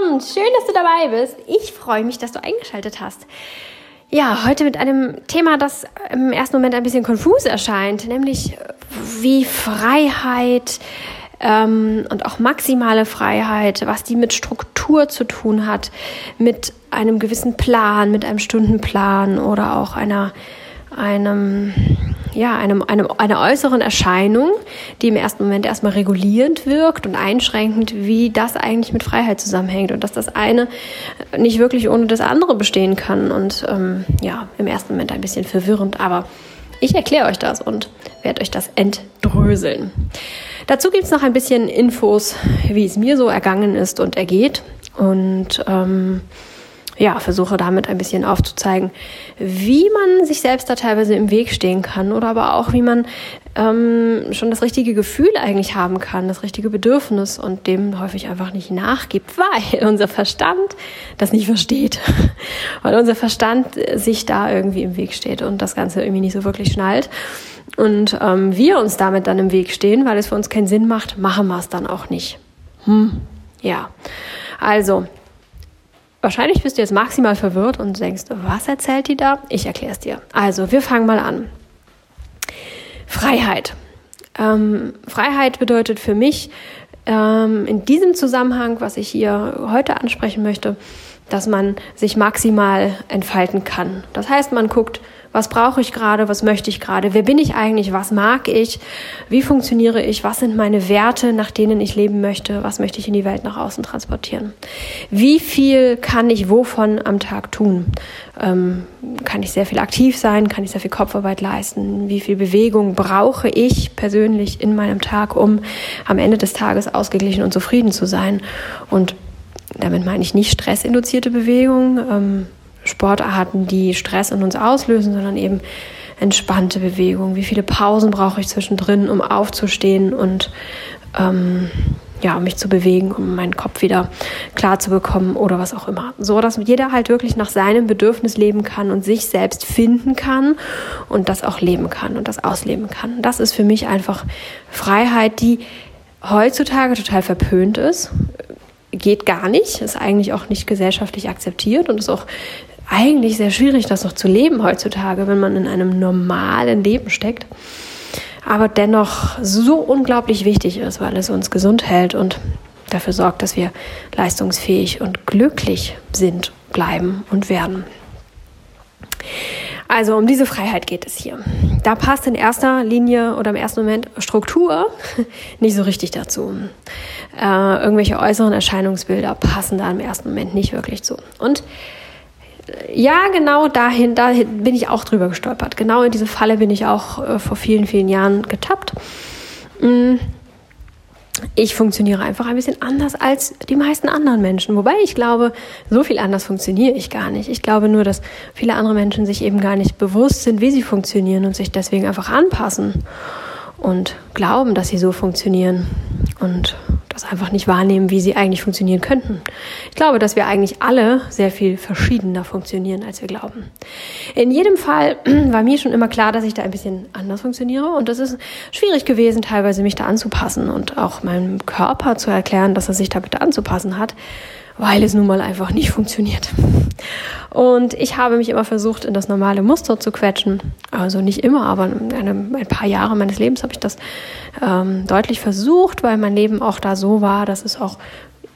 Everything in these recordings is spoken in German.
willkommen. Schön, dass du dabei bist. Ich freue mich, dass du eingeschaltet hast. Ja, heute mit einem Thema, das im ersten Moment ein bisschen konfus erscheint, nämlich wie Freiheit ähm, und auch maximale Freiheit, was die mit Struktur zu tun hat, mit einem gewissen Plan, mit einem Stundenplan oder auch einer einem, ja, einem, einem, einer äußeren Erscheinung, die im ersten Moment erstmal regulierend wirkt und einschränkend, wie das eigentlich mit Freiheit zusammenhängt und dass das eine nicht wirklich ohne das andere bestehen kann und ähm, ja, im ersten Moment ein bisschen verwirrend, aber ich erkläre euch das und werde euch das entdröseln. Dazu gibt es noch ein bisschen Infos, wie es mir so ergangen ist und ergeht und ähm, ja, versuche damit ein bisschen aufzuzeigen, wie man sich selbst da teilweise im Weg stehen kann oder aber auch, wie man ähm, schon das richtige Gefühl eigentlich haben kann, das richtige Bedürfnis und dem häufig einfach nicht nachgibt, weil unser Verstand das nicht versteht, weil unser Verstand sich da irgendwie im Weg steht und das Ganze irgendwie nicht so wirklich schnallt. Und ähm, wir uns damit dann im Weg stehen, weil es für uns keinen Sinn macht, machen wir es dann auch nicht. Hm, ja. Also, Wahrscheinlich bist du jetzt maximal verwirrt und denkst, was erzählt die da? Ich erkläre es dir. Also, wir fangen mal an. Freiheit. Ähm, Freiheit bedeutet für mich ähm, in diesem Zusammenhang, was ich hier heute ansprechen möchte, dass man sich maximal entfalten kann. Das heißt, man guckt, was brauche ich gerade? Was möchte ich gerade? Wer bin ich eigentlich? Was mag ich? Wie funktioniere ich? Was sind meine Werte, nach denen ich leben möchte? Was möchte ich in die Welt nach außen transportieren? Wie viel kann ich wovon am Tag tun? Ähm, kann ich sehr viel aktiv sein? Kann ich sehr viel Kopfarbeit leisten? Wie viel Bewegung brauche ich persönlich in meinem Tag, um am Ende des Tages ausgeglichen und zufrieden zu sein? Und damit meine ich nicht stressinduzierte Bewegung. Ähm, Sportarten, die Stress in uns auslösen, sondern eben entspannte Bewegung. Wie viele Pausen brauche ich zwischendrin, um aufzustehen und ähm, ja, um mich zu bewegen, um meinen Kopf wieder klar zu bekommen oder was auch immer. So, dass jeder halt wirklich nach seinem Bedürfnis leben kann und sich selbst finden kann und das auch leben kann und das ausleben kann. Das ist für mich einfach Freiheit, die heutzutage total verpönt ist. Geht gar nicht, ist eigentlich auch nicht gesellschaftlich akzeptiert und ist auch eigentlich sehr schwierig, das noch zu leben heutzutage, wenn man in einem normalen Leben steckt. Aber dennoch so unglaublich wichtig ist, weil es uns gesund hält und dafür sorgt, dass wir leistungsfähig und glücklich sind, bleiben und werden. Also um diese Freiheit geht es hier. Da passt in erster Linie oder im ersten Moment Struktur nicht so richtig dazu. Äh, irgendwelche äußeren Erscheinungsbilder passen da im ersten Moment nicht wirklich zu. Und ja, genau dahin, dahin bin ich auch drüber gestolpert. Genau in diese Falle bin ich auch äh, vor vielen, vielen Jahren getappt. Mm. Ich funktioniere einfach ein bisschen anders als die meisten anderen Menschen. Wobei ich glaube, so viel anders funktioniere ich gar nicht. Ich glaube nur, dass viele andere Menschen sich eben gar nicht bewusst sind, wie sie funktionieren und sich deswegen einfach anpassen und glauben, dass sie so funktionieren. Und das einfach nicht wahrnehmen, wie sie eigentlich funktionieren könnten. Ich glaube, dass wir eigentlich alle sehr viel verschiedener funktionieren, als wir glauben. In jedem Fall war mir schon immer klar, dass ich da ein bisschen anders funktioniere und das ist schwierig gewesen, teilweise mich da anzupassen und auch meinem Körper zu erklären, dass er sich da bitte anzupassen hat weil es nun mal einfach nicht funktioniert. Und ich habe mich immer versucht, in das normale Muster zu quetschen. Also nicht immer, aber eine, ein paar Jahre meines Lebens habe ich das ähm, deutlich versucht, weil mein Leben auch da so war, dass es auch,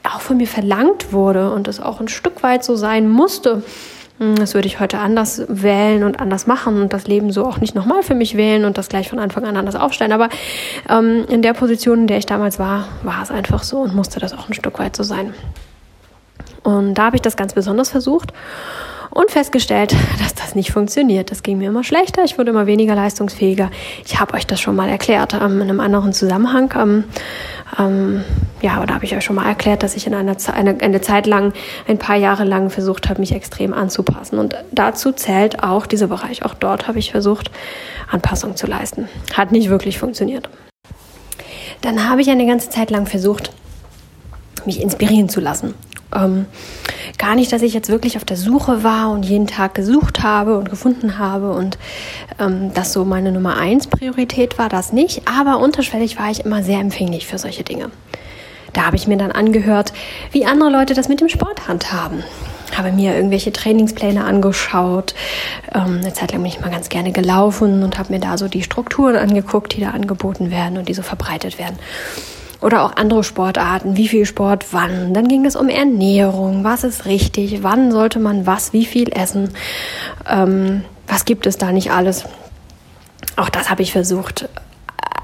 auch von mir verlangt wurde und es auch ein Stück weit so sein musste. Hm, das würde ich heute anders wählen und anders machen und das Leben so auch nicht nochmal für mich wählen und das gleich von Anfang an anders aufstellen. Aber ähm, in der Position, in der ich damals war, war es einfach so und musste das auch ein Stück weit so sein. Und da habe ich das ganz besonders versucht und festgestellt, dass das nicht funktioniert. Das ging mir immer schlechter, ich wurde immer weniger leistungsfähiger. Ich habe euch das schon mal erklärt ähm, in einem anderen Zusammenhang. Ähm, ähm, ja, aber da habe ich euch schon mal erklärt, dass ich in einer eine, eine Zeit lang, ein paar Jahre lang versucht habe, mich extrem anzupassen. Und dazu zählt auch dieser Bereich. Auch dort habe ich versucht, Anpassung zu leisten. Hat nicht wirklich funktioniert. Dann habe ich eine ganze Zeit lang versucht, mich inspirieren zu lassen. Ähm, gar nicht, dass ich jetzt wirklich auf der Suche war und jeden Tag gesucht habe und gefunden habe und ähm, das so meine Nummer eins Priorität war, das nicht. Aber unterschwellig war ich immer sehr empfänglich für solche Dinge. Da habe ich mir dann angehört, wie andere Leute das mit dem Sport handhaben habe mir irgendwelche Trainingspläne angeschaut. Ähm, eine Zeit lang bin ich mal ganz gerne gelaufen und habe mir da so die Strukturen angeguckt, die da angeboten werden und die so verbreitet werden. Oder auch andere Sportarten, wie viel Sport, wann. Dann ging es um Ernährung, was ist richtig, wann sollte man was, wie viel essen, ähm, was gibt es da nicht alles. Auch das habe ich versucht.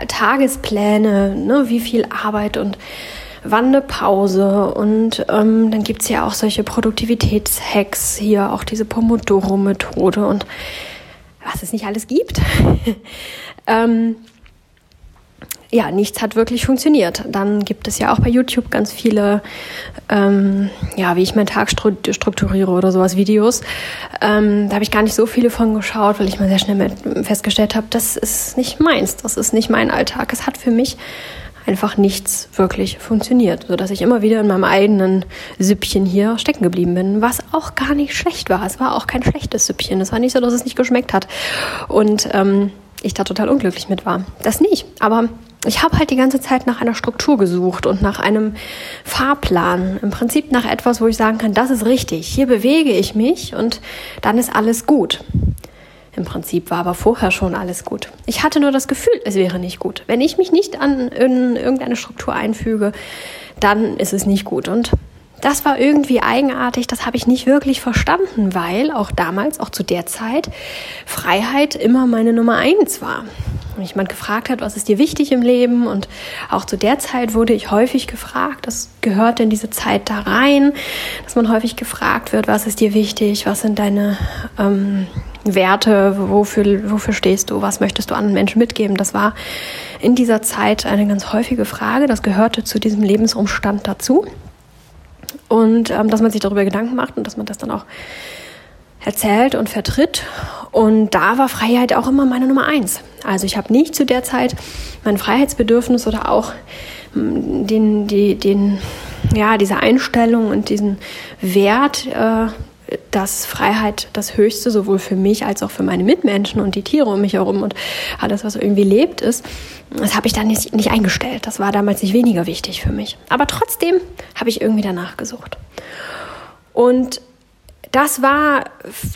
Tagespläne, ne, wie viel Arbeit und wann eine Pause. Und ähm, dann gibt es ja auch solche Produktivitätshacks hier, auch diese Pomodoro-Methode und was es nicht alles gibt. ähm, ja, nichts hat wirklich funktioniert. Dann gibt es ja auch bei YouTube ganz viele, ähm, ja, wie ich meinen Tag strukturiere oder sowas, Videos. Ähm, da habe ich gar nicht so viele von geschaut, weil ich mal sehr schnell festgestellt habe, das ist nicht meins, das ist nicht mein Alltag. Es hat für mich einfach nichts wirklich funktioniert, so dass ich immer wieder in meinem eigenen Süppchen hier stecken geblieben bin, was auch gar nicht schlecht war. Es war auch kein schlechtes Süppchen. Es war nicht so, dass es nicht geschmeckt hat und ähm, ich da total unglücklich mit war. Das nicht. Aber ich habe halt die ganze Zeit nach einer Struktur gesucht und nach einem Fahrplan. Im Prinzip nach etwas, wo ich sagen kann, das ist richtig. Hier bewege ich mich und dann ist alles gut. Im Prinzip war aber vorher schon alles gut. Ich hatte nur das Gefühl, es wäre nicht gut. Wenn ich mich nicht an irgendeine Struktur einfüge, dann ist es nicht gut. Und das war irgendwie eigenartig, das habe ich nicht wirklich verstanden, weil auch damals, auch zu der Zeit, Freiheit immer meine Nummer eins war. Wenn mich jemand gefragt hat, was ist dir wichtig im Leben und auch zu der Zeit wurde ich häufig gefragt, das gehört in diese Zeit da rein, dass man häufig gefragt wird, was ist dir wichtig, was sind deine ähm, Werte, wofür, wofür stehst du, was möchtest du anderen Menschen mitgeben. Das war in dieser Zeit eine ganz häufige Frage, das gehörte zu diesem Lebensumstand dazu. Und ähm, dass man sich darüber Gedanken macht und dass man das dann auch erzählt und vertritt. Und da war Freiheit auch immer meine Nummer eins. Also ich habe nicht zu der Zeit mein Freiheitsbedürfnis oder auch hm, den, die, den, ja, diese Einstellung und diesen Wert äh, dass Freiheit das Höchste sowohl für mich als auch für meine Mitmenschen und die Tiere um mich herum und alles, was irgendwie lebt, ist. Das habe ich dann nicht, nicht eingestellt. Das war damals nicht weniger wichtig für mich. Aber trotzdem habe ich irgendwie danach gesucht. Und das war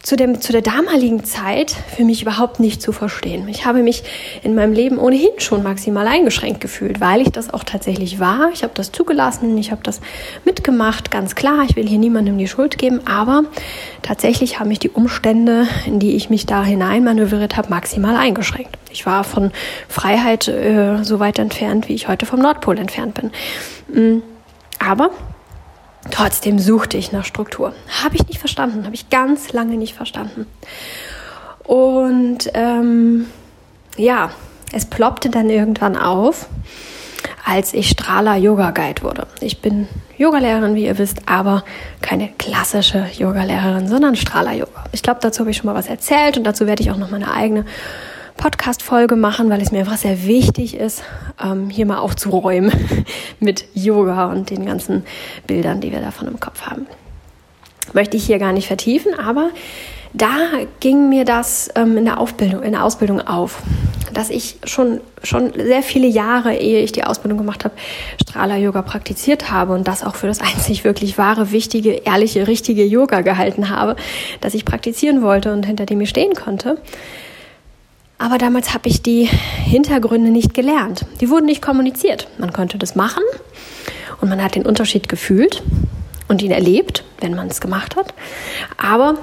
zu, dem, zu der damaligen Zeit für mich überhaupt nicht zu verstehen. Ich habe mich in meinem Leben ohnehin schon maximal eingeschränkt gefühlt, weil ich das auch tatsächlich war. Ich habe das zugelassen, ich habe das mitgemacht, ganz klar. Ich will hier niemandem die Schuld geben, aber tatsächlich haben mich die Umstände, in die ich mich da hineinmanövriert habe, maximal eingeschränkt. Ich war von Freiheit äh, so weit entfernt, wie ich heute vom Nordpol entfernt bin. Mm, aber Trotzdem suchte ich nach Struktur. Habe ich nicht verstanden, habe ich ganz lange nicht verstanden. Und ähm, ja, es ploppte dann irgendwann auf, als ich Strahler Yoga Guide wurde. Ich bin Yogalehrerin, wie ihr wisst, aber keine klassische Yogalehrerin, sondern Strahler Yoga. Ich glaube, dazu habe ich schon mal was erzählt und dazu werde ich auch noch meine eigene Podcast-Folge machen, weil es mir einfach sehr wichtig ist, ähm, hier mal aufzuräumen mit Yoga und den ganzen Bildern, die wir davon im Kopf haben. Möchte ich hier gar nicht vertiefen, aber da ging mir das ähm, in der Aufbildung, in der Ausbildung auf, dass ich schon, schon sehr viele Jahre, ehe ich die Ausbildung gemacht habe, Strahler-Yoga praktiziert habe und das auch für das einzig wirklich wahre, wichtige, ehrliche, richtige Yoga gehalten habe, das ich praktizieren wollte und hinter dem ich stehen konnte. Aber damals habe ich die Hintergründe nicht gelernt. Die wurden nicht kommuniziert. Man konnte das machen und man hat den Unterschied gefühlt und ihn erlebt, wenn man es gemacht hat. Aber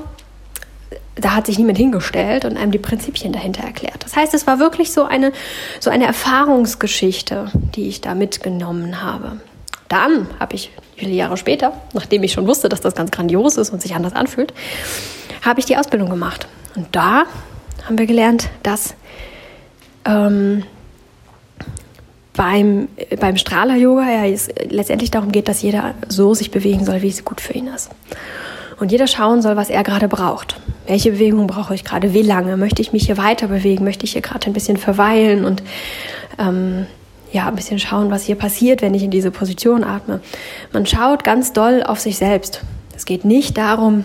da hat sich niemand hingestellt und einem die Prinzipien dahinter erklärt. Das heißt, es war wirklich so eine, so eine Erfahrungsgeschichte, die ich da mitgenommen habe. Dann habe ich viele Jahre später, nachdem ich schon wusste, dass das ganz grandios ist und sich anders anfühlt, habe ich die Ausbildung gemacht. Und da haben wir gelernt, dass ähm, beim, beim Strahler-Yoga ja es letztendlich darum geht, dass jeder so sich bewegen soll, wie es gut für ihn ist. Und jeder schauen soll, was er gerade braucht. Welche Bewegung brauche ich gerade? Wie lange? Möchte ich mich hier weiter bewegen? Möchte ich hier gerade ein bisschen verweilen und ähm, ja, ein bisschen schauen, was hier passiert, wenn ich in diese Position atme? Man schaut ganz doll auf sich selbst. Es geht nicht darum,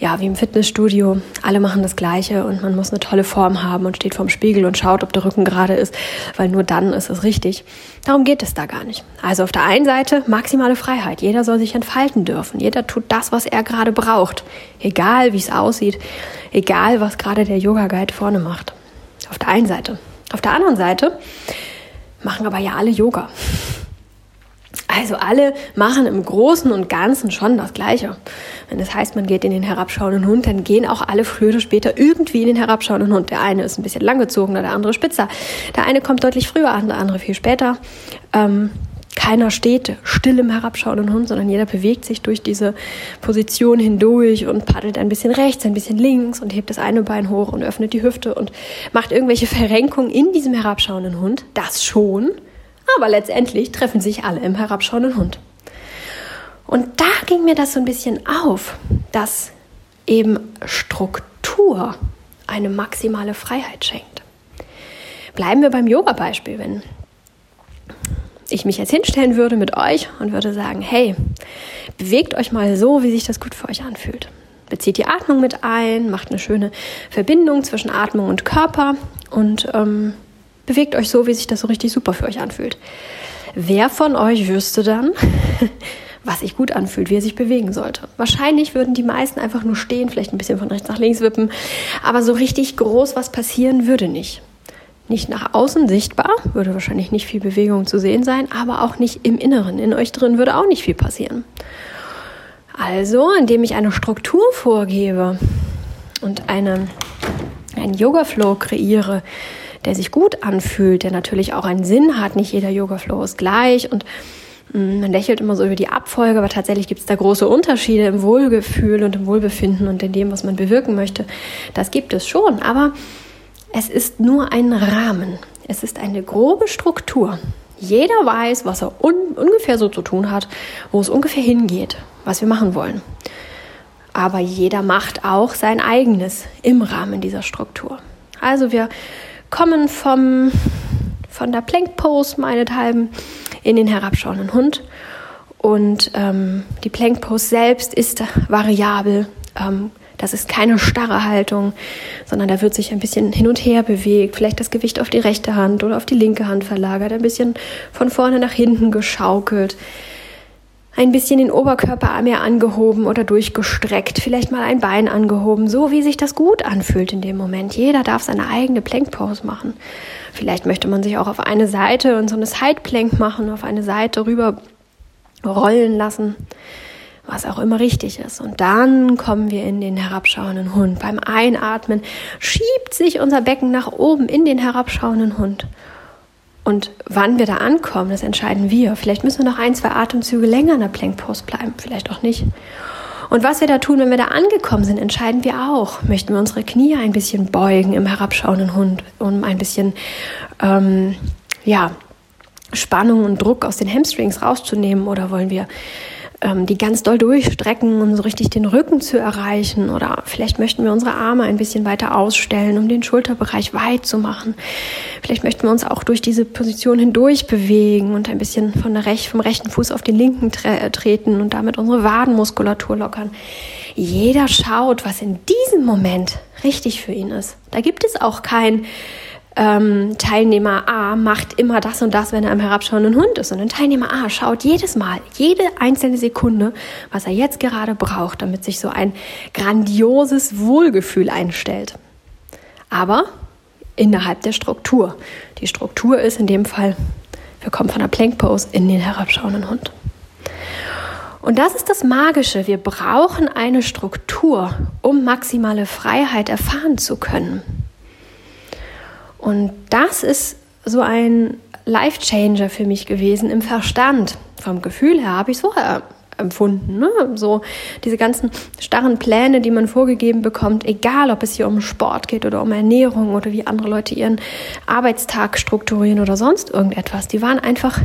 ja, wie im Fitnessstudio, alle machen das Gleiche und man muss eine tolle Form haben und steht vorm Spiegel und schaut, ob der Rücken gerade ist, weil nur dann ist es richtig. Darum geht es da gar nicht. Also auf der einen Seite maximale Freiheit. Jeder soll sich entfalten dürfen. Jeder tut das, was er gerade braucht. Egal, wie es aussieht. Egal, was gerade der Yoga-Guide vorne macht. Auf der einen Seite. Auf der anderen Seite machen aber ja alle Yoga. Also alle machen im Großen und Ganzen schon das Gleiche. Wenn das heißt, man geht in den herabschauenden Hund, dann gehen auch alle früher oder später irgendwie in den herabschauenden Hund. Der eine ist ein bisschen langgezogener, der andere spitzer. Der eine kommt deutlich früher an, der andere viel später. Ähm, keiner steht still im herabschauenden Hund, sondern jeder bewegt sich durch diese Position hindurch und paddelt ein bisschen rechts, ein bisschen links und hebt das eine Bein hoch und öffnet die Hüfte und macht irgendwelche Verrenkungen in diesem herabschauenden Hund. Das schon. Aber letztendlich treffen sich alle im herabschauenden Hund. Und da ging mir das so ein bisschen auf, dass eben Struktur eine maximale Freiheit schenkt. Bleiben wir beim Yoga-Beispiel. Wenn ich mich jetzt hinstellen würde mit euch und würde sagen, hey, bewegt euch mal so, wie sich das gut für euch anfühlt. Bezieht die Atmung mit ein, macht eine schöne Verbindung zwischen Atmung und Körper und ähm, bewegt euch so, wie sich das so richtig super für euch anfühlt. Wer von euch wüsste dann, was sich gut anfühlt, wie er sich bewegen sollte? Wahrscheinlich würden die meisten einfach nur stehen, vielleicht ein bisschen von rechts nach links wippen, aber so richtig groß was passieren würde nicht. Nicht nach außen sichtbar, würde wahrscheinlich nicht viel Bewegung zu sehen sein, aber auch nicht im Inneren. In euch drin würde auch nicht viel passieren. Also, indem ich eine Struktur vorgebe und eine, einen Yoga-Flow kreiere, der sich gut anfühlt, der natürlich auch einen Sinn hat. Nicht jeder Yoga-Flow ist gleich und mm, man lächelt immer so über die Abfolge, aber tatsächlich gibt es da große Unterschiede im Wohlgefühl und im Wohlbefinden und in dem, was man bewirken möchte. Das gibt es schon, aber es ist nur ein Rahmen. Es ist eine grobe Struktur. Jeder weiß, was er un ungefähr so zu tun hat, wo es ungefähr hingeht, was wir machen wollen. Aber jeder macht auch sein eigenes im Rahmen dieser Struktur. Also wir kommen vom, von der Plank Pose meinethalben in den herabschauenden Hund. Und ähm, die Plank Pose selbst ist variabel. Ähm, das ist keine starre Haltung, sondern da wird sich ein bisschen hin und her bewegt, vielleicht das Gewicht auf die rechte Hand oder auf die linke Hand verlagert, ein bisschen von vorne nach hinten geschaukelt ein bisschen den Oberkörper mehr angehoben oder durchgestreckt, vielleicht mal ein Bein angehoben, so wie sich das gut anfühlt in dem Moment. Jeder darf seine eigene Plankpose machen. Vielleicht möchte man sich auch auf eine Seite und so eine Sideplank machen, auf eine Seite rüber rollen lassen, was auch immer richtig ist. Und dann kommen wir in den herabschauenden Hund. Beim Einatmen schiebt sich unser Becken nach oben in den herabschauenden Hund. Und wann wir da ankommen, das entscheiden wir. Vielleicht müssen wir noch ein, zwei Atemzüge länger in der Plank Pose bleiben, vielleicht auch nicht. Und was wir da tun, wenn wir da angekommen sind, entscheiden wir auch. Möchten wir unsere Knie ein bisschen beugen im herabschauenden Hund, um ein bisschen, ähm, ja, Spannung und Druck aus den Hamstrings rauszunehmen? Oder wollen wir ähm, die ganz doll durchstrecken, um so richtig den Rücken zu erreichen. Oder vielleicht möchten wir unsere Arme ein bisschen weiter ausstellen, um den Schulterbereich weit zu machen. Vielleicht möchten wir uns auch durch diese Position hindurch bewegen und ein bisschen von der Rech vom rechten Fuß auf den linken tre treten und damit unsere Wadenmuskulatur lockern. Jeder schaut, was in diesem Moment richtig für ihn ist. Da gibt es auch kein ähm, Teilnehmer A macht immer das und das, wenn er am herabschauenden Hund ist. Und ein Teilnehmer A schaut jedes Mal, jede einzelne Sekunde, was er jetzt gerade braucht, damit sich so ein grandioses Wohlgefühl einstellt. Aber innerhalb der Struktur. Die Struktur ist in dem Fall, wir kommen von der Plank Pose in den herabschauenden Hund. Und das ist das Magische. Wir brauchen eine Struktur, um maximale Freiheit erfahren zu können. Und das ist so ein Life-Changer für mich gewesen im Verstand. Vom Gefühl her habe ich es vorher empfunden. Ne? So diese ganzen starren Pläne, die man vorgegeben bekommt, egal ob es hier um Sport geht oder um Ernährung oder wie andere Leute ihren Arbeitstag strukturieren oder sonst irgendetwas, die waren einfach,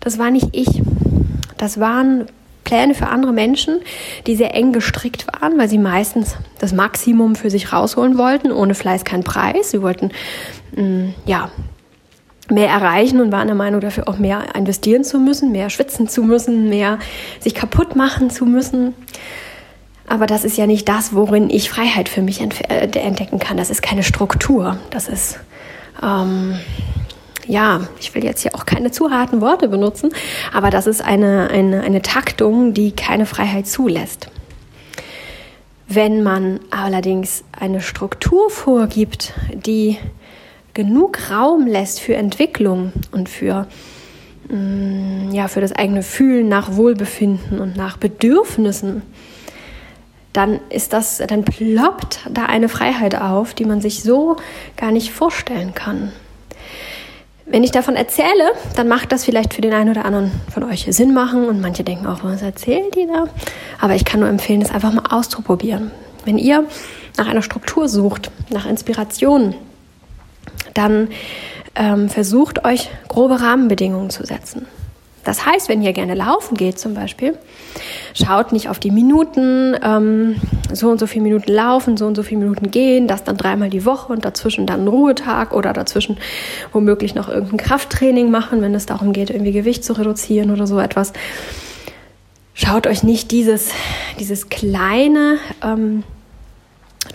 das war nicht ich. Das waren Pläne für andere Menschen, die sehr eng gestrickt waren, weil sie meistens das Maximum für sich rausholen wollten. Ohne Fleiß kein Preis. Sie wollten mh, mm, ja mehr erreichen und waren der Meinung, dafür auch mehr investieren zu müssen, mehr schwitzen zu müssen, mehr sich kaputt machen zu müssen. Aber das ist ja nicht das, worin ich Freiheit für mich äh, entdecken kann. Das ist keine Struktur. Das ist, ähm, ja, ich will jetzt hier auch keine zu harten Worte benutzen, aber das ist eine, eine, eine Taktung, die keine Freiheit zulässt. Wenn man allerdings eine Struktur vorgibt, die genug Raum lässt für Entwicklung und für, mm, ja, für das eigene Fühlen nach Wohlbefinden und nach Bedürfnissen, dann ist das, dann ploppt da eine Freiheit auf, die man sich so gar nicht vorstellen kann. Wenn ich davon erzähle, dann macht das vielleicht für den einen oder anderen von euch Sinn machen und manche denken auch, was erzählt die da? Aber ich kann nur empfehlen, das einfach mal auszuprobieren. Wenn ihr nach einer Struktur sucht, nach Inspiration, dann ähm, versucht euch grobe Rahmenbedingungen zu setzen. Das heißt, wenn ihr gerne laufen geht zum Beispiel, schaut nicht auf die Minuten, ähm, so und so viele Minuten laufen, so und so viele Minuten gehen, das dann dreimal die Woche und dazwischen dann einen Ruhetag oder dazwischen womöglich noch irgendein Krafttraining machen, wenn es darum geht, irgendwie Gewicht zu reduzieren oder so etwas. Schaut euch nicht dieses, dieses kleine, ähm,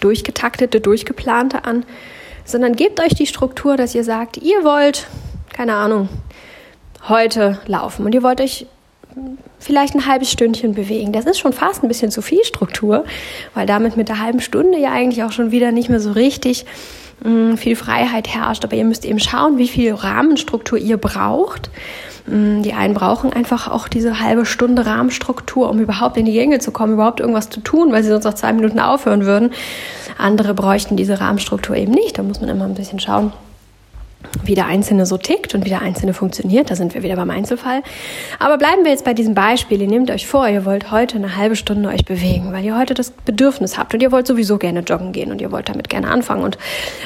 durchgetaktete, durchgeplante an, sondern gebt euch die Struktur, dass ihr sagt, ihr wollt, keine Ahnung, heute laufen und ihr wollt euch vielleicht ein halbes Stündchen bewegen. Das ist schon fast ein bisschen zu viel Struktur, weil damit mit der halben Stunde ja eigentlich auch schon wieder nicht mehr so richtig mh, mm, viel Freiheit herrscht. Aber ihr müsst eben schauen, wie viel Rahmenstruktur ihr braucht. Mh, mm, die einen brauchen einfach auch diese halbe Stunde Rahmenstruktur, um überhaupt in die Gänge zu kommen, überhaupt irgendwas zu tun, weil sie sonst nach zwei Minuten aufhören würden. Andere bräuchten diese Rahmenstruktur eben nicht. Da muss man immer ein bisschen schauen wie der Einzelne so tickt und wie der Einzelne funktioniert. Da sind wir wieder beim Einzelfall. Aber bleiben wir jetzt bei diesem Beispiel. Ihr nehmt euch vor, ihr wollt heute eine halbe Stunde euch bewegen, weil ihr heute das Bedürfnis habt und ihr wollt sowieso gerne joggen gehen und ihr wollt damit gerne anfangen. Und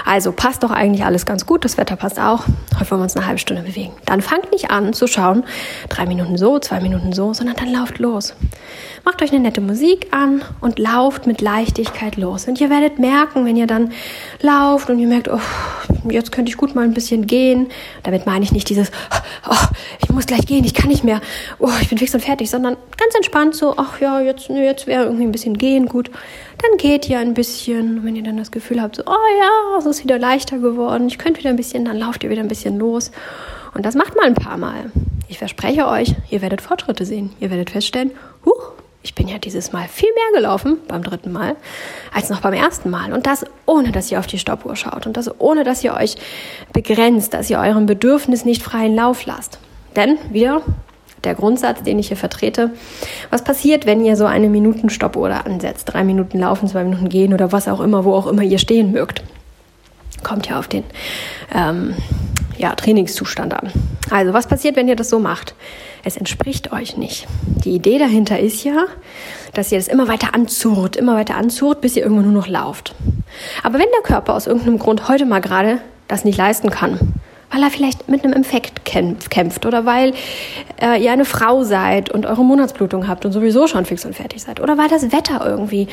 also passt doch eigentlich alles ganz gut. Das Wetter passt auch. Heute wollen wir uns eine halbe Stunde bewegen. Dann fangt nicht an zu schauen, drei Minuten so, zwei Minuten so, sondern dann lauft los. Macht euch eine nette Musik an und lauft mit Leichtigkeit los. Und ihr werdet merken, wenn ihr dann lauft und ihr merkt, oh, jetzt könnte ich gut mal ein bisschen gehen. Damit meine ich nicht dieses, oh, ich muss gleich gehen, ich kann nicht mehr, oh, ich bin fix und fertig, sondern ganz entspannt so, ach ja, jetzt, jetzt wäre irgendwie ein bisschen gehen gut. Dann geht ihr ein bisschen. Wenn ihr dann das Gefühl habt, so, oh ja, es ist wieder leichter geworden, ich könnte wieder ein bisschen, dann lauft ihr wieder ein bisschen los. Und das macht mal ein paar Mal. Ich verspreche euch, ihr werdet Fortschritte sehen. Ihr werdet feststellen, huch, ich bin ja dieses Mal viel mehr gelaufen beim dritten Mal als noch beim ersten Mal. Und das ohne, dass ihr auf die Stoppuhr schaut. Und das ohne, dass ihr euch begrenzt, dass ihr eurem Bedürfnis nicht freien Lauf lasst. Denn wieder der Grundsatz, den ich hier vertrete. Was passiert, wenn ihr so eine Minutenstoppuhr ansetzt? Drei Minuten laufen, zwei Minuten gehen oder was auch immer, wo auch immer ihr stehen mögt. Kommt ja auf den ähm, ja, Trainingszustand an. Also, was passiert, wenn ihr das so macht? Es entspricht euch nicht. Die Idee dahinter ist ja, dass ihr das immer weiter anzurrt, immer weiter anzurrt, bis ihr irgendwann nur noch lauft. Aber wenn der Körper aus irgendeinem Grund heute mal gerade das nicht leisten kann, weil er vielleicht mit einem Infekt kämpft oder weil äh, ihr eine Frau seid und eure Monatsblutung habt und sowieso schon fix und fertig seid oder weil das Wetter irgendwie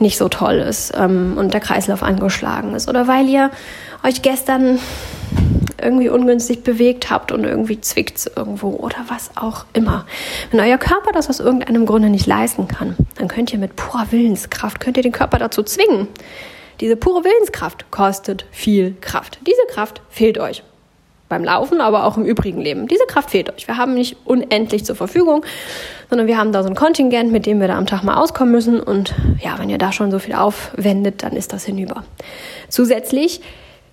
nicht so toll ist ähm, und der Kreislauf angeschlagen ist oder weil ihr euch gestern irgendwie ungünstig bewegt habt und irgendwie zwickt es irgendwo oder was auch immer. Wenn euer Körper das aus irgendeinem Grunde nicht leisten kann, dann könnt ihr mit purer Willenskraft, könnt ihr den Körper dazu zwingen. Diese pure Willenskraft kostet viel Kraft. Diese Kraft fehlt euch. Beim Laufen, aber auch im übrigen Leben. Diese Kraft fehlt euch. Wir haben nicht unendlich zur Verfügung, sondern wir haben da so ein Kontingent, mit dem wir da am Tag mal auskommen müssen. Und ja, wenn ihr da schon so viel aufwendet, dann ist das hinüber. Zusätzlich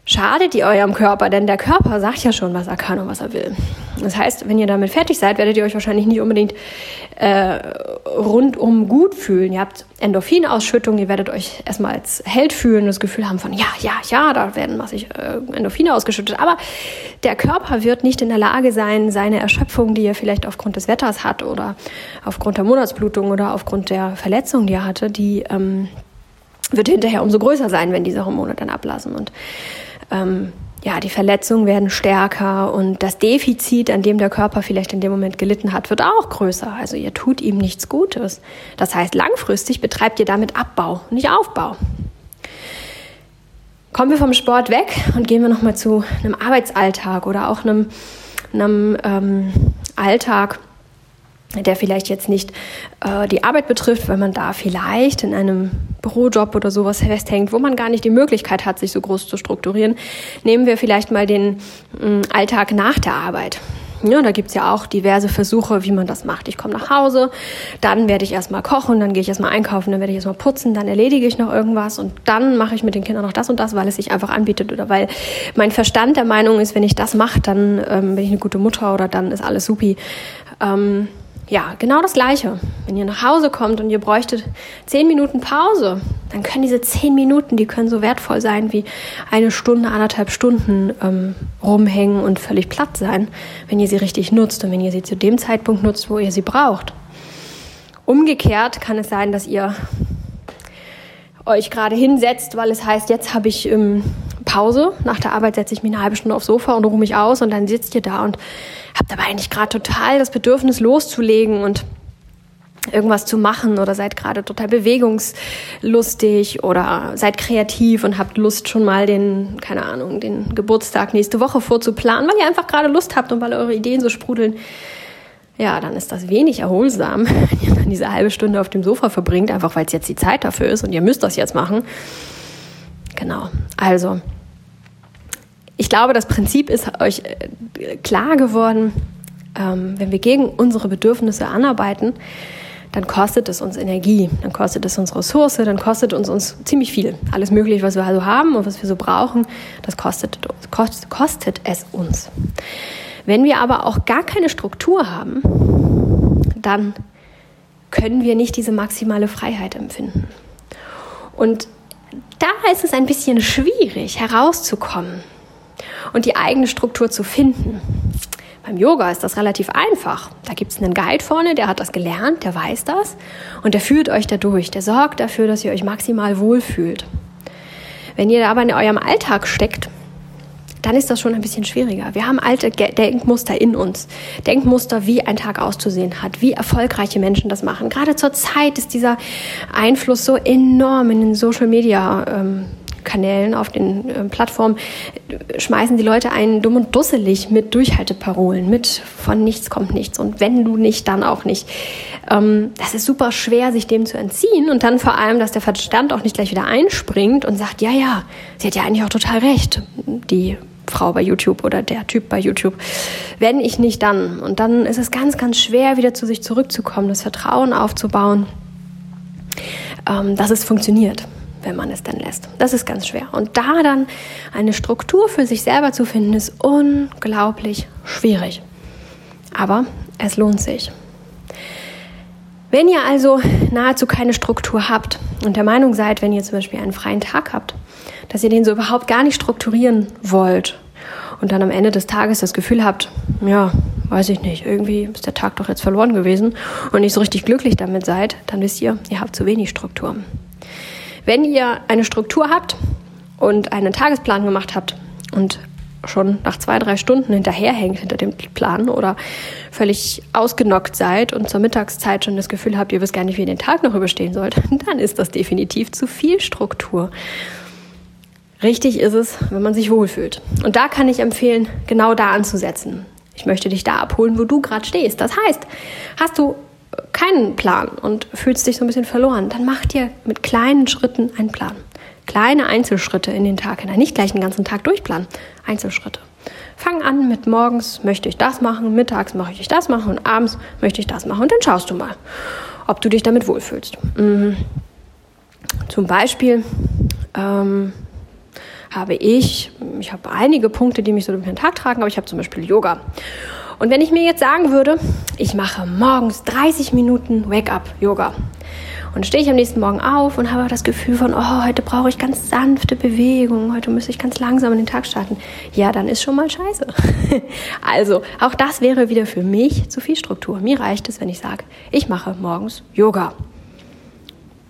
schadet ihr eurem Körper, denn der Körper sagt ja schon, was er kann und was er will. Das heißt, wenn ihr damit fertig seid, werdet ihr euch wahrscheinlich nicht unbedingt äh, rundum gut fühlen. Ihr habt Endorphinausschüttung, ihr werdet euch erstmal als Held fühlen, das Gefühl haben von, ja, ja, ja, da werden massig äh, Endorphine ausgeschüttet. Aber der Körper wird nicht in der Lage sein, seine Erschöpfung, die er vielleicht aufgrund des Wetters hat oder aufgrund der Monatsblutung oder aufgrund der Verletzung, die er hatte, die ähm, wird hinterher umso größer sein, wenn diese Hormone dann ablassen. Und ähm, ja, die Verletzungen werden stärker und das Defizit, an dem der Körper vielleicht in dem Moment gelitten hat, wird auch größer. Also ihr tut ihm nichts Gutes. Das heißt, langfristig betreibt ihr damit Abbau, nicht Aufbau. Kommen wir vom Sport weg und gehen wir nochmal zu einem Arbeitsalltag oder auch einem, einem ähm, Alltag, der vielleicht jetzt nicht äh, die Arbeit betrifft, weil man da vielleicht in einem Bürojob oder sowas festhängt, wo man gar nicht die Möglichkeit hat, sich so groß zu strukturieren, nehmen wir vielleicht mal den äh, Alltag nach der Arbeit. Ja, da gibt's ja auch diverse Versuche, wie man das macht. Ich komme nach Hause, dann werde ich erstmal kochen, dann gehe ich erstmal einkaufen, dann werde ich erstmal putzen, dann erledige ich noch irgendwas und dann mache ich mit den Kindern noch das und das, weil es sich einfach anbietet oder weil mein Verstand der Meinung ist, wenn ich das mache, dann ähm, bin ich eine gute Mutter oder dann ist alles supi. Ähm, ja, genau das Gleiche. Wenn ihr nach Hause kommt und ihr bräuchtet zehn Minuten Pause, dann können diese zehn Minuten, die können so wertvoll sein wie eine Stunde, anderthalb Stunden ähm, rumhängen und völlig platt sein, wenn ihr sie richtig nutzt und wenn ihr sie zu dem Zeitpunkt nutzt, wo ihr sie braucht. Umgekehrt kann es sein, dass ihr euch gerade hinsetzt, weil es heißt, jetzt habe ich ähm, Pause. Nach der Arbeit setze ich mich eine halbe Stunde aufs Sofa und ruhe mich aus und dann sitzt ihr da und habt aber eigentlich gerade total das Bedürfnis loszulegen und irgendwas zu machen oder seid gerade total bewegungslustig oder seid kreativ und habt Lust schon mal den, keine Ahnung, den Geburtstag nächste Woche vorzuplanen, weil ihr einfach gerade Lust habt und weil eure Ideen so sprudeln. Ja, dann ist das wenig erholsam, wenn ihr dann diese halbe Stunde auf dem Sofa verbringt, einfach weil es jetzt die Zeit dafür ist und ihr müsst das jetzt machen. Genau. Also, ich glaube, das Prinzip ist euch äh, klar geworden, ähm, wenn wir gegen unsere Bedürfnisse anarbeiten, dann kostet es uns Energie, dann kostet es uns Ressource, dann kostet uns, uns ziemlich viel. Alles Mögliche, was wir also haben und was wir so brauchen, das kostet, kostet, kostet es uns. Wenn wir aber auch gar keine Struktur haben, dann können wir nicht diese maximale Freiheit empfinden. Und da ist es ein bisschen schwierig herauszukommen und die eigene Struktur zu finden. Beim Yoga ist das relativ einfach. Da gibt es einen Guide vorne, der hat das gelernt, der weiß das und der führt euch da durch. Der sorgt dafür, dass ihr euch maximal wohlfühlt. Wenn ihr aber in eurem Alltag steckt, dann ist das schon ein bisschen schwieriger. Wir haben alte Denkmuster in uns. Denkmuster, wie ein Tag auszusehen hat, wie erfolgreiche Menschen das machen. Gerade zur Zeit ist dieser Einfluss so enorm in den Social Media ähm, Kanälen, auf den äh, Plattformen, schmeißen die Leute einen dumm und dusselig mit Durchhalteparolen, mit von nichts kommt nichts und wenn du nicht, dann auch nicht. Ähm, das ist super schwer, sich dem zu entziehen und dann vor allem, dass der Verstand auch nicht gleich wieder einspringt und sagt, ja, ja, sie hat ja eigentlich auch total recht, die Frau bei YouTube oder der Typ bei YouTube. Wenn ich nicht, dann. Und dann ist es ganz, ganz schwer, wieder zu sich zurückzukommen, das Vertrauen aufzubauen, ähm, dass es funktioniert wenn man es dann lässt. Das ist ganz schwer. Und da dann eine Struktur für sich selber zu finden, ist unglaublich schwierig. Aber es lohnt sich. Wenn ihr also nahezu keine Struktur habt und der Meinung seid, wenn ihr zum Beispiel einen freien Tag habt, dass ihr den so überhaupt gar nicht strukturieren wollt und dann am Ende des Tages das Gefühl habt, ja, weiß ich nicht, irgendwie ist der Tag doch jetzt verloren gewesen und nicht so richtig glücklich damit seid, dann wisst ihr, ihr habt zu wenig Struktur. Wenn ihr eine Struktur habt und einen Tagesplan gemacht habt und schon nach zwei, drei Stunden hinterherhängt hinter dem Plan oder völlig ausgenockt seid und zur Mittagszeit schon das Gefühl habt, ihr wisst gar nicht, wie ihr den Tag noch überstehen sollt, dann ist das definitiv zu viel Struktur. Richtig ist es, wenn man sich wohlfühlt. Und da kann ich empfehlen, genau da anzusetzen. Ich möchte dich da abholen, wo du gerade stehst. Das heißt, hast du keinen Plan und fühlst dich so ein bisschen verloren, dann mach dir mit kleinen Schritten einen Plan. Kleine Einzelschritte in den Tag hinein. Nicht gleich den ganzen Tag durchplanen. Einzelschritte. Fang an mit morgens möchte ich das machen, mittags möchte ich das machen und abends möchte ich das machen. Und dann schaust du mal, ob du dich damit wohlfühlst. Mhm. Zum Beispiel ähm, habe ich, ich habe einige Punkte, die mich so durch den Tag tragen, aber ich habe zum Beispiel Yoga. Und wenn ich mir jetzt sagen würde, ich mache morgens 30 Minuten Wake-up-Yoga und stehe ich am nächsten Morgen auf und habe das Gefühl von, oh, heute brauche ich ganz sanfte Bewegung, heute müsste ich ganz langsam in den Tag starten. Ja, dann ist schon mal scheiße. also, auch das wäre wieder für mich zu viel Struktur. Mir reicht es, wenn ich sage, ich mache morgens Yoga.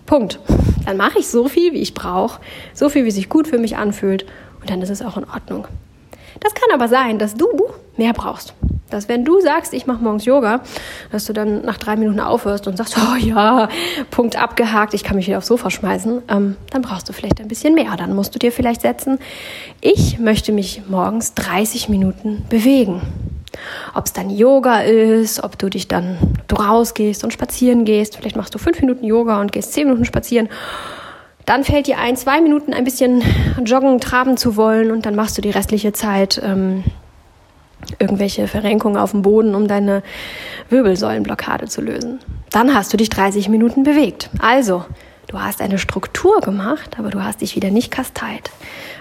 Punkt. Dann mache ich so viel, wie ich brauche, so viel, wie sich gut für mich anfühlt und dann ist es auch in Ordnung. Das kann aber sein, dass du mehr brauchst. Dass wenn du sagst, ich mache morgens Yoga, dass du dann nach drei Minuten aufhörst und sagst, oh ja, Punkt abgehakt, ich kann mich wieder aufs Sofa schmeißen, ähm, dann brauchst du vielleicht ein bisschen mehr. Dann musst du dir vielleicht setzen, ich möchte mich morgens 30 Minuten bewegen. Ob es dann Yoga ist, ob du dich dann du rausgehst und spazieren gehst. Vielleicht machst du fünf Minuten Yoga und gehst zehn Minuten spazieren. Dann fällt dir ein, zwei Minuten ein bisschen joggen, traben zu wollen und dann machst du die restliche Zeit ähm, irgendwelche Verrenkungen auf dem Boden, um deine Wirbelsäulenblockade zu lösen. Dann hast du dich 30 Minuten bewegt. Also, du hast eine Struktur gemacht, aber du hast dich wieder nicht kasteit.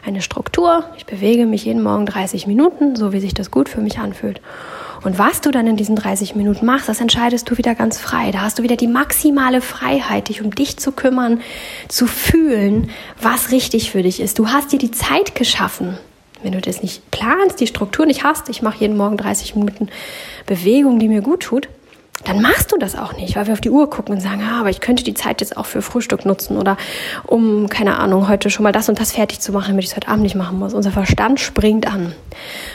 Eine Struktur, ich bewege mich jeden Morgen 30 Minuten, so wie sich das gut für mich anfühlt. Und was du dann in diesen 30 Minuten machst, das entscheidest du wieder ganz frei. Da hast du wieder die maximale Freiheit, dich um dich zu kümmern, zu fühlen, was richtig für dich ist. Du hast dir die Zeit geschaffen. Wenn du das nicht planst, die Struktur nicht hast, ich mache jeden Morgen 30 Minuten Bewegung, die mir gut tut, dann machst du das auch nicht, weil wir auf die Uhr gucken und sagen, ah, aber ich könnte die Zeit jetzt auch für Frühstück nutzen oder um, keine Ahnung, heute schon mal das und das fertig zu machen, damit ich es heute Abend nicht machen muss. Unser Verstand springt an.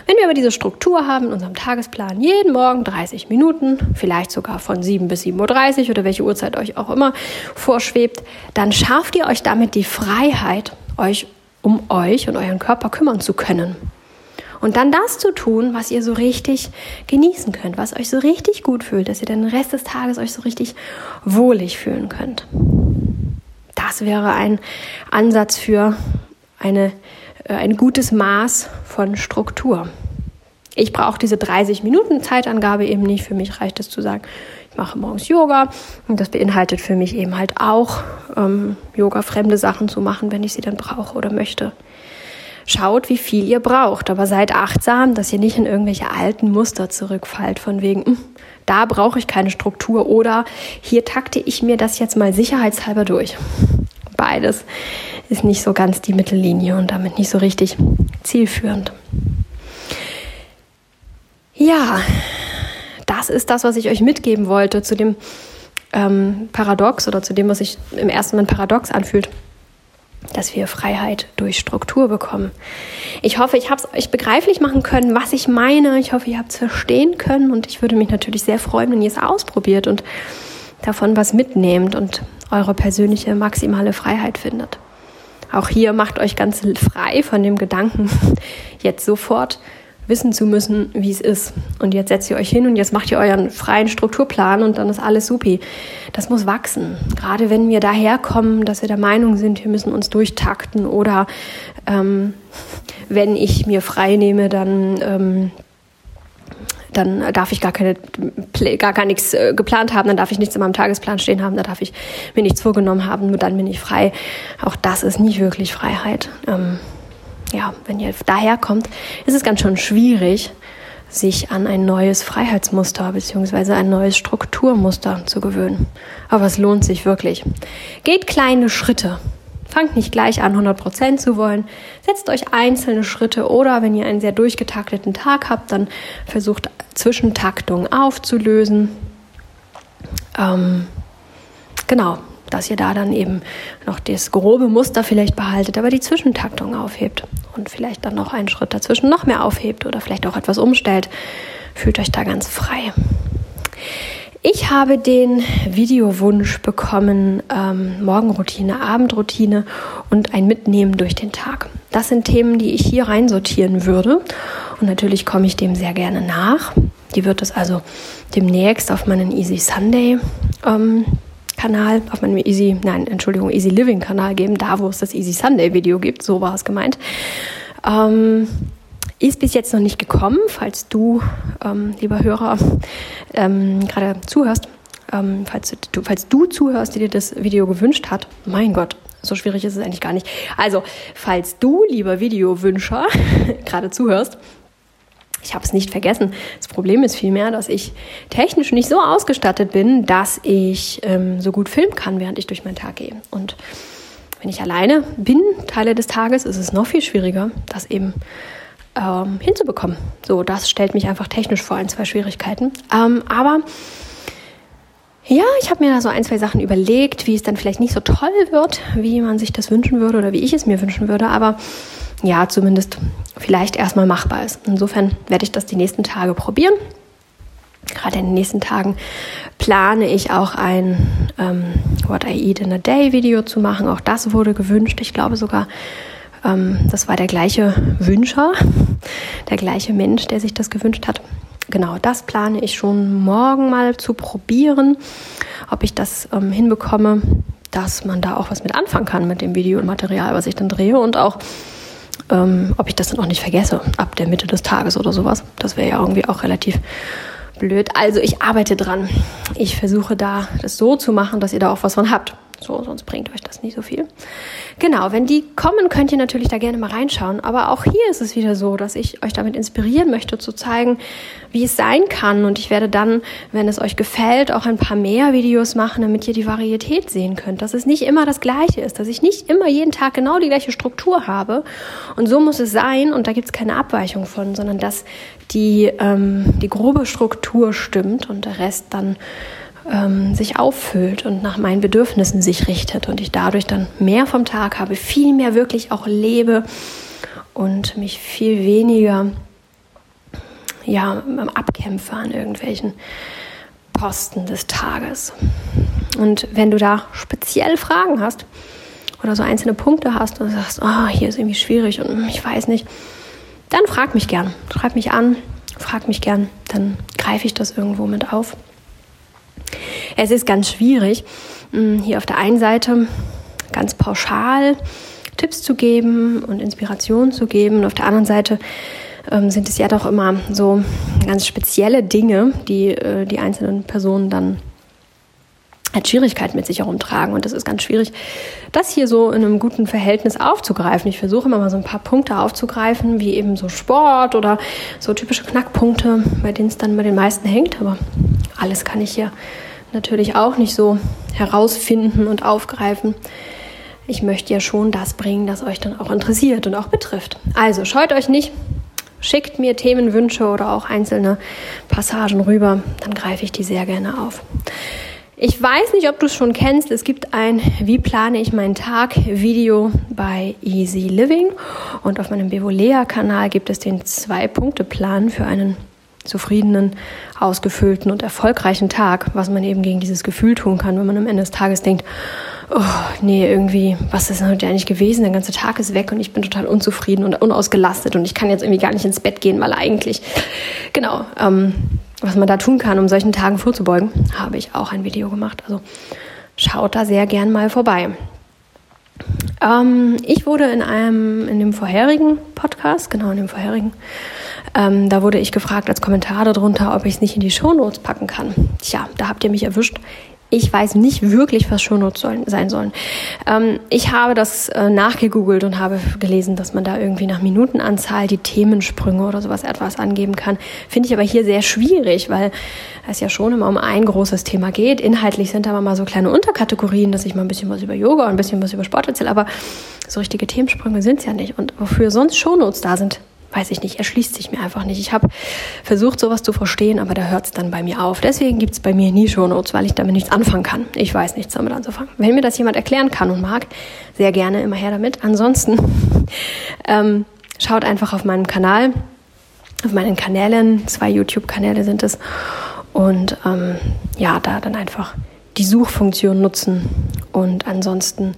Wenn wir aber diese Struktur haben in unserem Tagesplan, jeden Morgen 30 Minuten, vielleicht sogar von 7 bis 7.30 Uhr oder welche Uhrzeit euch auch immer vorschwebt, dann schafft ihr euch damit die Freiheit, euch um euch und euren Körper kümmern zu können. Und dann das zu tun, was ihr so richtig genießen könnt, was euch so richtig gut fühlt, dass ihr den Rest des Tages euch so richtig wohlig fühlen könnt. Das wäre ein Ansatz für eine, äh, ein gutes Maß von Struktur. Ich brauche diese 30 Minuten Zeitangabe eben nicht. Für mich reicht es zu sagen, ich mache morgens Yoga und das beinhaltet für mich eben halt auch ähm, Yoga fremde Sachen zu machen, wenn ich sie dann brauche oder möchte. Schaut, wie viel ihr braucht, aber seid achtsam, dass ihr nicht in irgendwelche alten Muster zurückfallt, von wegen, hm, da brauche ich keine Struktur oder hier takte ich mir das jetzt mal sicherheitshalber durch. Beides ist nicht so ganz die Mittellinie und damit nicht so richtig zielführend. Ja, das ist das, was ich euch mitgeben wollte zu dem ähm, Paradox oder zu dem, was sich im ersten Moment paradox anfühlt dass wir Freiheit durch Struktur bekommen. Ich hoffe, ich habe es euch begreiflich machen können, was ich meine. Ich hoffe, ihr habt es verstehen können und ich würde mich natürlich sehr freuen, wenn ihr es ausprobiert und davon was mitnehmt und eure persönliche maximale Freiheit findet. Auch hier macht euch ganz frei von dem Gedanken, jetzt sofort wissen zu müssen, wie es ist. Und jetzt setzt ihr euch hin und jetzt macht ihr euren freien Strukturplan und dann ist alles supi. Das muss wachsen. Gerade wenn wir daherkommen, dass wir der Meinung sind, wir müssen uns durchtakten oder ähm, wenn ich mir frei nehme, dann ähm, dann darf ich gar keine gar, gar nichts äh, geplant haben, dann darf ich nichts in meinem Tagesplan stehen haben, dann darf ich mir nichts vorgenommen haben, nur dann bin ich frei. Auch das ist nicht wirklich Freiheit. Ähm, ja, wenn ihr daherkommt, ist es ganz schön schwierig, sich an ein neues Freiheitsmuster bzw. ein neues Strukturmuster zu gewöhnen. Aber es lohnt sich wirklich. Geht kleine Schritte. Fangt nicht gleich an, 100% zu wollen. Setzt euch einzelne Schritte oder wenn ihr einen sehr durchgetakteten Tag habt, dann versucht Zwischentaktungen aufzulösen. Ähm, genau, dass ihr da dann eben noch das grobe Muster vielleicht behaltet, aber die Zwischentaktung aufhebt und vielleicht dann noch einen Schritt dazwischen noch mehr aufhebt oder vielleicht auch etwas umstellt. Fühlt euch da ganz frei. Ich habe den Videowunsch bekommen, ähm, Morgenroutine, Abendroutine und ein Mitnehmen durch den Tag. Das sind Themen, die ich hier reinsortieren würde. Und natürlich komme ich dem sehr gerne nach. Die wird es also demnächst auf meinen Easy Sunday ähm, Kanal, auf meinem Easy, nein, Entschuldigung, Easy Living Kanal geben, da wo es das Easy Sunday Video gibt, so war es gemeint. Ähm, ist bis jetzt noch nicht gekommen, falls du, ähm, lieber Hörer, ähm, gerade zuhörst, ähm, falls, du, falls du zuhörst, die dir das Video gewünscht hat, mein Gott, so schwierig ist es eigentlich gar nicht. Also, falls du, lieber Videowünscher, gerade zuhörst, ich habe es nicht vergessen. Das Problem ist vielmehr, dass ich technisch nicht so ausgestattet bin, dass ich ähm, so gut filmen kann, während ich durch meinen Tag gehe. Und wenn ich alleine bin, Teile des Tages, ist es noch viel schwieriger, das eben ähm, hinzubekommen. So, das stellt mich einfach technisch vor ein, zwei Schwierigkeiten. Ähm, aber ja, ich habe mir da so ein, zwei Sachen überlegt, wie es dann vielleicht nicht so toll wird, wie man sich das wünschen würde oder wie ich es mir wünschen würde. Aber ja, zumindest vielleicht erstmal machbar ist. Insofern werde ich das die nächsten Tage probieren. Gerade in den nächsten Tagen plane ich auch ein ähm, What I Eat in a Day Video zu machen. Auch das wurde gewünscht. Ich glaube sogar, ähm, das war der gleiche Wünscher, der gleiche Mensch, der sich das gewünscht hat. Genau, das plane ich schon morgen mal zu probieren, ob ich das ähm, hinbekomme, dass man da auch was mit anfangen kann mit dem Videomaterial, was ich dann drehe und auch ähm, ob ich das dann auch nicht vergesse ab der Mitte des Tages oder sowas. Das wäre ja irgendwie auch relativ blöd. Also ich arbeite dran. Ich versuche da das so zu machen, dass ihr da auch was von habt. So, sonst bringt euch das nicht so viel. Genau, wenn die kommen, könnt ihr natürlich da gerne mal reinschauen. Aber auch hier ist es wieder so, dass ich euch damit inspirieren möchte, zu zeigen, wie es sein kann. Und ich werde dann, wenn es euch gefällt, auch ein paar mehr Videos machen, damit ihr die Varietät sehen könnt. Dass es nicht immer das Gleiche ist, dass ich nicht immer jeden Tag genau die gleiche Struktur habe. Und so muss es sein. Und da gibt es keine Abweichung von, sondern dass die, ähm, die grobe Struktur stimmt und der Rest dann ähm, sich auffüllt und nach meinen Bedürfnissen sich richtet und ich dadurch dann mehr vom Tag habe, viel mehr wirklich auch lebe und mich viel weniger ja, abkämpfe an irgendwelchen Posten des Tages. Und wenn du da speziell Fragen hast oder so einzelne Punkte hast und sagst, oh, hier ist irgendwie schwierig und ich weiß nicht, dann frag mich gern. Schreib mich an, frag mich gern, dann greife ich das irgendwo mit auf. Es ist ganz schwierig, hm, hier auf der einen Seite ganz pauschal Tipps zu geben und Inspiration zu geben. Und auf der anderen Seite ähm, sind es ja doch immer so ganz spezielle Dinge, die äh, die einzelnen Personen dann als Schwierigkeit mit sich herumtragen. Und das ist ganz schwierig, das hier so in einem guten Verhältnis aufzugreifen. Ich versuche immer mal so ein paar Punkte aufzugreifen, wie eben so Sport oder so typische Knackpunkte, bei denen es dann bei den meisten hängt. Aber alles kann ich hier natürlich auch nicht so herausfinden und aufgreifen. Ich möchte ja schon das bringen, das euch dann auch interessiert und auch betrifft. Also scheut euch nicht, schickt mir Themenwünsche oder auch einzelne Passagen rüber, dann greife ich die sehr gerne auf. Ich weiß nicht, ob du es schon kennst. Es gibt ein Wie plane ich meinen Tag Video bei Easy Living und auf meinem Bevolea-Kanal gibt es den Zwei-Punkte-Plan für einen zufriedenen, ausgefüllten und erfolgreichen Tag, was man eben gegen dieses Gefühl tun kann, wenn man am Ende des Tages denkt, oh, nee, irgendwie, was ist heute eigentlich gewesen? Der ganze Tag ist weg und ich bin total unzufrieden und unausgelastet und ich kann jetzt irgendwie gar nicht ins Bett gehen, weil eigentlich, genau, ähm, was man da tun kann, um solchen Tagen vorzubeugen, habe ich auch ein Video gemacht. Also schaut da sehr gern mal vorbei. Ähm, ich wurde in einem, in dem vorherigen Podcast, genau in dem vorherigen, ähm, da wurde ich gefragt als Kommentar darunter, ob ich es nicht in die Shownotes packen kann. Tja, da habt ihr mich erwischt. Ich weiß nicht wirklich, was Shownotes sollen, sein sollen. Ähm, ich habe das äh, nachgegoogelt und habe gelesen, dass man da irgendwie nach Minutenanzahl die Themensprünge oder sowas etwas angeben kann. Finde ich aber hier sehr schwierig, weil es ja schon immer um ein großes Thema geht. Inhaltlich sind da mal so kleine Unterkategorien, dass ich mal ein bisschen was über Yoga und ein bisschen was über Sport erzähle, aber so richtige Themensprünge sind es ja nicht. Und wofür sonst Shownotes da sind, weiß ich nicht, erschließt sich mir einfach nicht. Ich habe versucht, sowas zu verstehen, aber da hört es dann bei mir auf. Deswegen gibt es bei mir nie Shownotes, weil ich damit nichts anfangen kann. Ich weiß nichts damit anzufangen. Wenn mir das jemand erklären kann und mag, sehr gerne immer her damit. Ansonsten ähm, schaut einfach auf meinem Kanal, auf meinen Kanälen, zwei YouTube-Kanäle sind es. Und ähm, ja, da dann einfach die Suchfunktion nutzen und ansonsten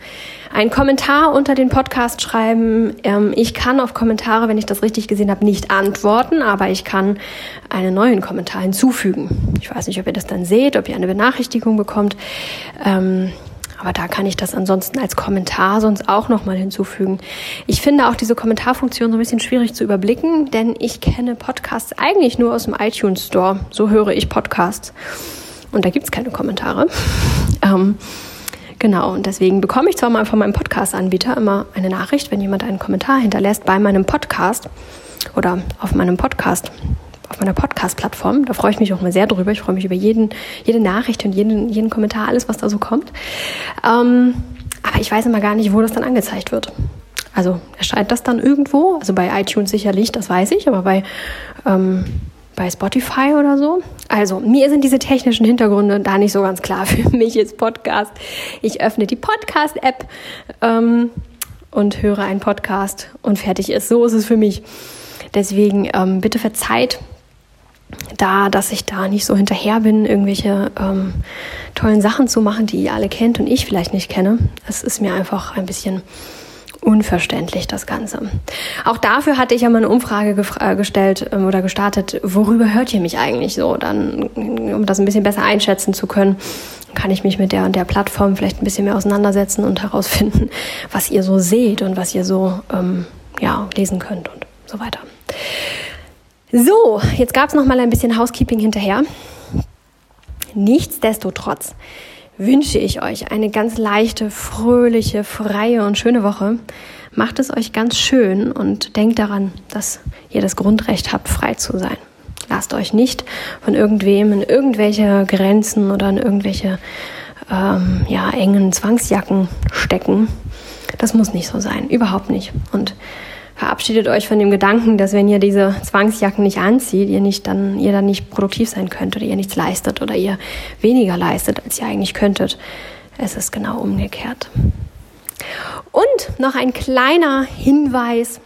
einen Kommentar unter den Podcast schreiben. Ähm, ich kann auf Kommentare, wenn ich das richtig gesehen habe, nicht antworten, aber ich kann einen neuen Kommentar hinzufügen. Ich weiß nicht, ob ihr das dann seht, ob ihr eine Benachrichtigung bekommt. Ähm, aber da kann ich das ansonsten als Kommentar sonst auch nochmal hinzufügen. Ich finde auch diese Kommentarfunktion so ein bisschen schwierig zu überblicken, denn ich kenne Podcasts eigentlich nur aus dem iTunes Store. So höre ich Podcasts. Und da gibt es keine Kommentare. Ähm, genau, und deswegen bekomme ich zwar mal von meinem Podcast-Anbieter immer eine Nachricht, wenn jemand einen Kommentar hinterlässt bei meinem Podcast oder auf meinem Podcast, auf meiner Podcast-Plattform. Da freue ich mich auch mal sehr drüber. Ich freue mich über jeden, jede Nachricht und jeden, jeden Kommentar, alles, was da so kommt. Ähm, aber ich weiß immer gar nicht, wo das dann angezeigt wird. Also erscheint das dann irgendwo, also bei iTunes sicherlich, das weiß ich, aber bei ähm, bei Spotify oder so. Also, mir sind diese technischen Hintergründe da nicht so ganz klar. Für mich ist Podcast. Ich öffne die Podcast-App ähm, und höre einen Podcast und fertig ist. So ist es für mich. Deswegen ähm, bitte verzeiht da, dass ich da nicht so hinterher bin, irgendwelche ähm, tollen Sachen zu machen, die ihr alle kennt und ich vielleicht nicht kenne. Es ist mir einfach ein bisschen unverständlich, das Ganze. Auch dafür hatte ich ja mal eine Umfrage äh, gestellt ähm, oder gestartet, worüber hört ihr mich eigentlich so? Dann, um das ein bisschen besser einschätzen zu können, kann ich mich mit der und der Plattform vielleicht ein bisschen mehr auseinandersetzen und herausfinden, was ihr so seht und was ihr so ähm, ja, lesen könnt und so weiter. So, jetzt gab es noch mal ein bisschen Housekeeping hinterher. Nichtsdestotrotz wünsche ich euch eine ganz leichte, fröhliche, freie und schöne Woche. Macht es euch ganz schön und denkt daran, dass ihr das Grundrecht habt, frei zu sein. Lasst euch nicht von irgendwem in irgendwelche Grenzen oder in irgendwelche ähm, ja, engen Zwangsjacken stecken. Das muss nicht so sein, überhaupt nicht. Und verabschiedet euch von dem Gedanken, dass wenn ihr diese Zwangsjacken nicht anzieht, ihr nicht dann, ihr dann nicht produktiv sein könnt oder ihr nichts leistet oder ihr weniger leistet, als ihr eigentlich könntet. Es ist genau umgekehrt. Und noch ein kleiner Hinweis,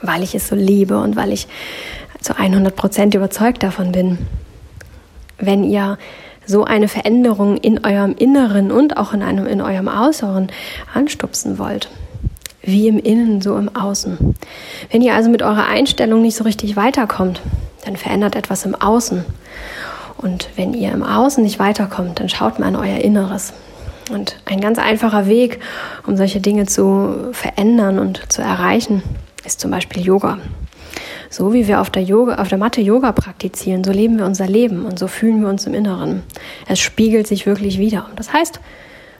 weil ich es so liebe und weil ich zu 100 Prozent überzeugt davon bin. Wenn ihr so eine Veränderung in eurem Inneren und auch in einem in eurem Äußeren anstupsen wollt, wie im Innen, so im Außen. Wenn ihr also mit eurer Einstellung nicht so richtig weiterkommt, dann verändert etwas im Außen. Und wenn ihr im Außen nicht weiterkommt, dann schaut mal an euer Inneres. Und ein ganz einfacher Weg, um solche Dinge zu verändern und zu erreichen, ist zum Beispiel Yoga. So wie wir auf der, Yoga, auf der Matte Yoga praktizieren, so leben wir unser Leben und so fühlen wir uns im Inneren. Es spiegelt sich wirklich wieder. Das heißt,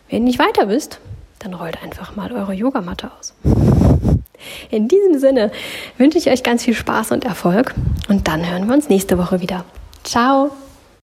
wenn du nicht weiter bist, dann rollt einfach mal eure Yogamatte aus. In diesem Sinne wünsche ich euch ganz viel Spaß und Erfolg und dann hören wir uns nächste Woche wieder. Ciao!